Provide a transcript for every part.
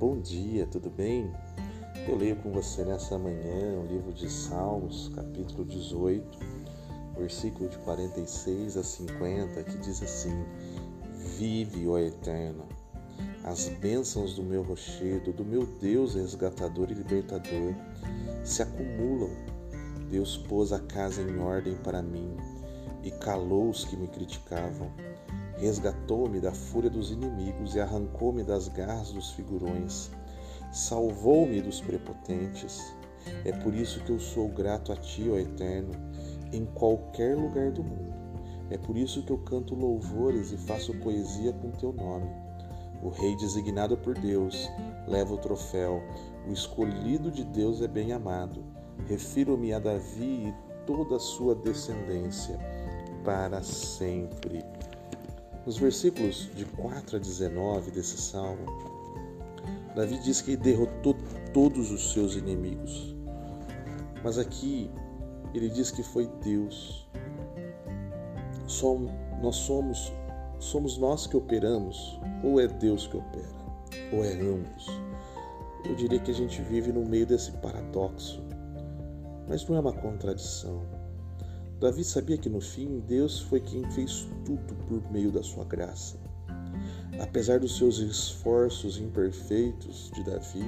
bom dia, tudo bem? Eu leio com você nessa manhã o livro de Salmos, capítulo 18, versículo de 46 a 50, que diz assim: Vive, ó Eterno, as bênçãos do meu rochedo, do meu Deus resgatador e libertador, se acumulam. Deus pôs a casa em ordem para mim e calou os que me criticavam. Resgatou-me da fúria dos inimigos e arrancou-me das garras dos figurões. Salvou-me dos prepotentes. É por isso que eu sou grato a Ti, ó Eterno, em qualquer lugar do mundo. É por isso que eu canto louvores e faço poesia com Teu nome. O Rei designado por Deus leva o troféu. O escolhido de Deus é bem amado. Refiro-me a Davi e toda a sua descendência para sempre. Nos versículos de 4 a 19 desse salmo, Davi diz que derrotou todos os seus inimigos. Mas aqui ele diz que foi Deus. Nós somos somos nós que operamos ou é Deus que opera? Ou é ambos? Eu diria que a gente vive no meio desse paradoxo. Mas não é uma contradição. Davi sabia que no fim Deus foi quem fez tudo por meio da sua graça. Apesar dos seus esforços imperfeitos de Davi,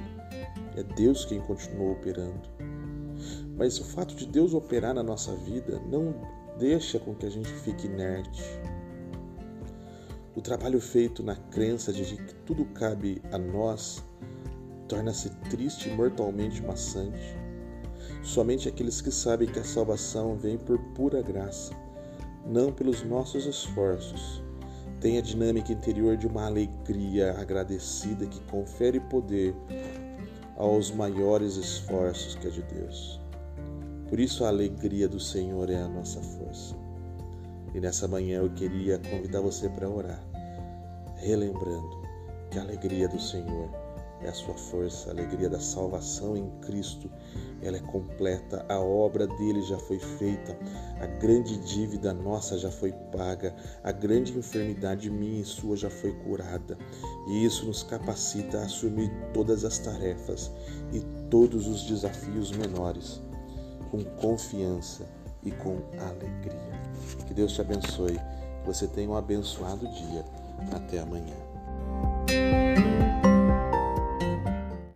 é Deus quem continuou operando. Mas o fato de Deus operar na nossa vida não deixa com que a gente fique inerte. O trabalho feito na crença de que tudo cabe a nós torna-se triste e mortalmente maçante. Somente aqueles que sabem que a salvação vem por pura graça, não pelos nossos esforços, têm a dinâmica interior de uma alegria agradecida que confere poder aos maiores esforços que é de Deus. Por isso a alegria do Senhor é a nossa força. E nessa manhã eu queria convidar você para orar, relembrando que a alegria do Senhor é a sua força, a alegria da salvação em Cristo. Ela é completa, a obra dele já foi feita, a grande dívida nossa já foi paga, a grande enfermidade minha e sua já foi curada. E isso nos capacita a assumir todas as tarefas e todos os desafios menores com confiança e com alegria. Que Deus te abençoe, que você tenha um abençoado dia. Até amanhã.